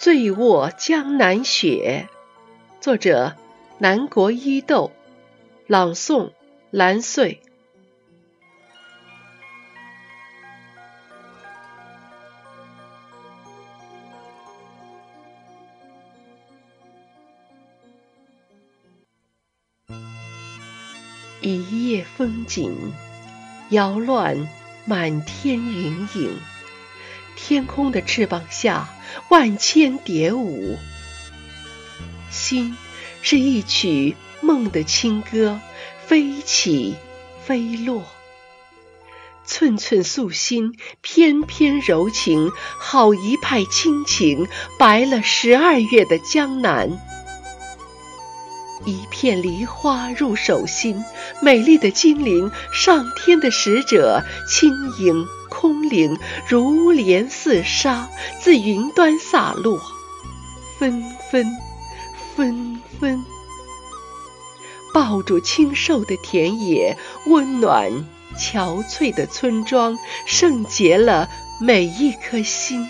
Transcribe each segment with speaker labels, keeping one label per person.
Speaker 1: 醉卧江南雪，作者南国伊豆，朗诵蓝穗。一夜风景，摇乱满天云影。天空的翅膀下，万千蝶舞。心是一曲梦的清歌，飞起，飞落。寸寸素心，翩翩柔情，好一派清情，白了十二月的江南。一片梨花入手心，美丽的精灵，上天的使者，轻盈空灵，如莲似纱，自云端洒落，纷纷纷纷，抱住清瘦的田野，温暖憔悴的村庄，圣洁了每一颗心。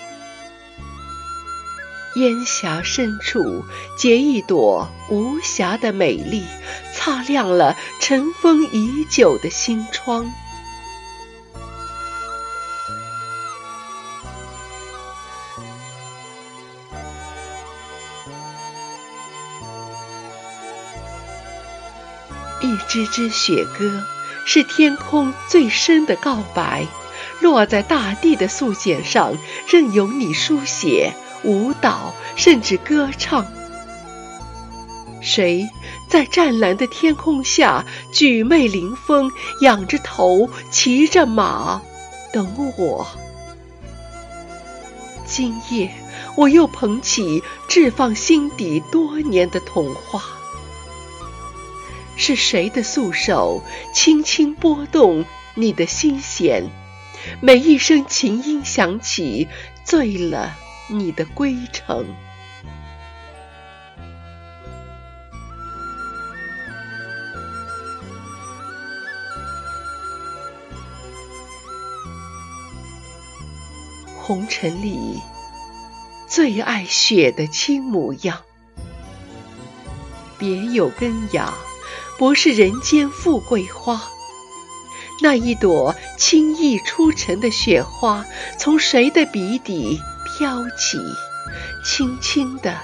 Speaker 1: 烟霞深处结一朵无瑕的美丽，擦亮了尘封已久的心窗。一支支雪歌，是天空最深的告白，落在大地的素笺上，任由你书写。舞蹈，甚至歌唱。谁在湛蓝的天空下举袂临风，仰着头，骑着马，等我？今夜，我又捧起置放心底多年的童话。是谁的素手轻轻拨动你的心弦？每一声琴音响起，醉了。你的归程，红尘里最爱雪的轻模样。别有根芽，不是人间富贵花。那一朵轻易出尘的雪花，从谁的笔底？飘起，轻轻地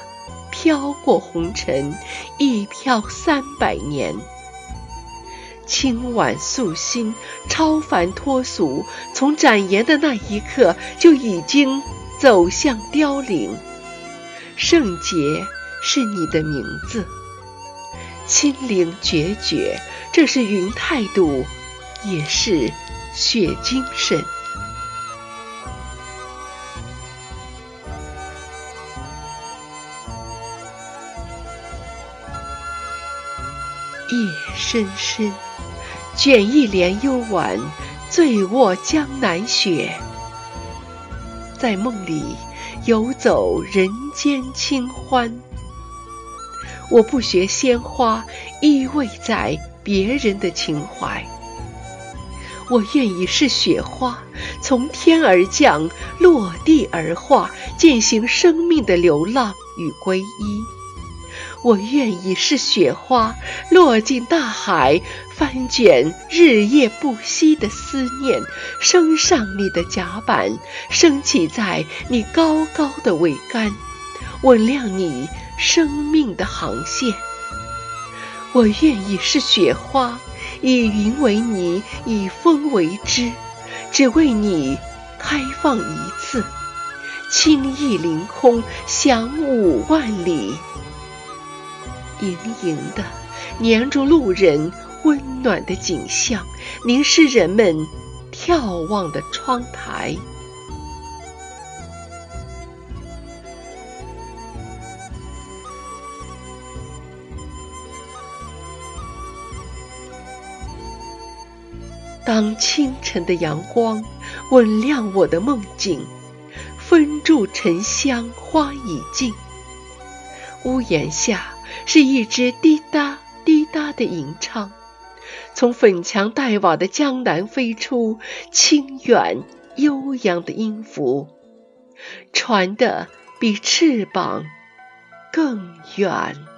Speaker 1: 飘过红尘，一飘三百年。清婉素心，超凡脱俗，从展颜的那一刻就已经走向凋零。圣洁是你的名字，清灵决绝，这是云态度，也是雪精神。夜深深，卷一帘幽婉，醉卧江南雪。在梦里游走人间清欢。我不学鲜花，依偎在别人的情怀。我愿意是雪花，从天而降，落地而化，践行生命的流浪与皈依。我愿意是雪花，落进大海，翻卷日夜不息的思念，升上你的甲板，升起在你高高的桅杆，稳亮你生命的航线。我愿意是雪花，以云为泥，以风为枝，只为你开放一次，轻逸凌空，翔五万里。盈盈的，粘住路人温暖的景象，凝视人们眺望的窗台。当清晨的阳光吻亮我的梦境，分住沉香花已尽，屋檐下。是一支滴答滴答的吟唱，从粉墙黛瓦的江南飞出，清远悠扬的音符，传的比翅膀更远。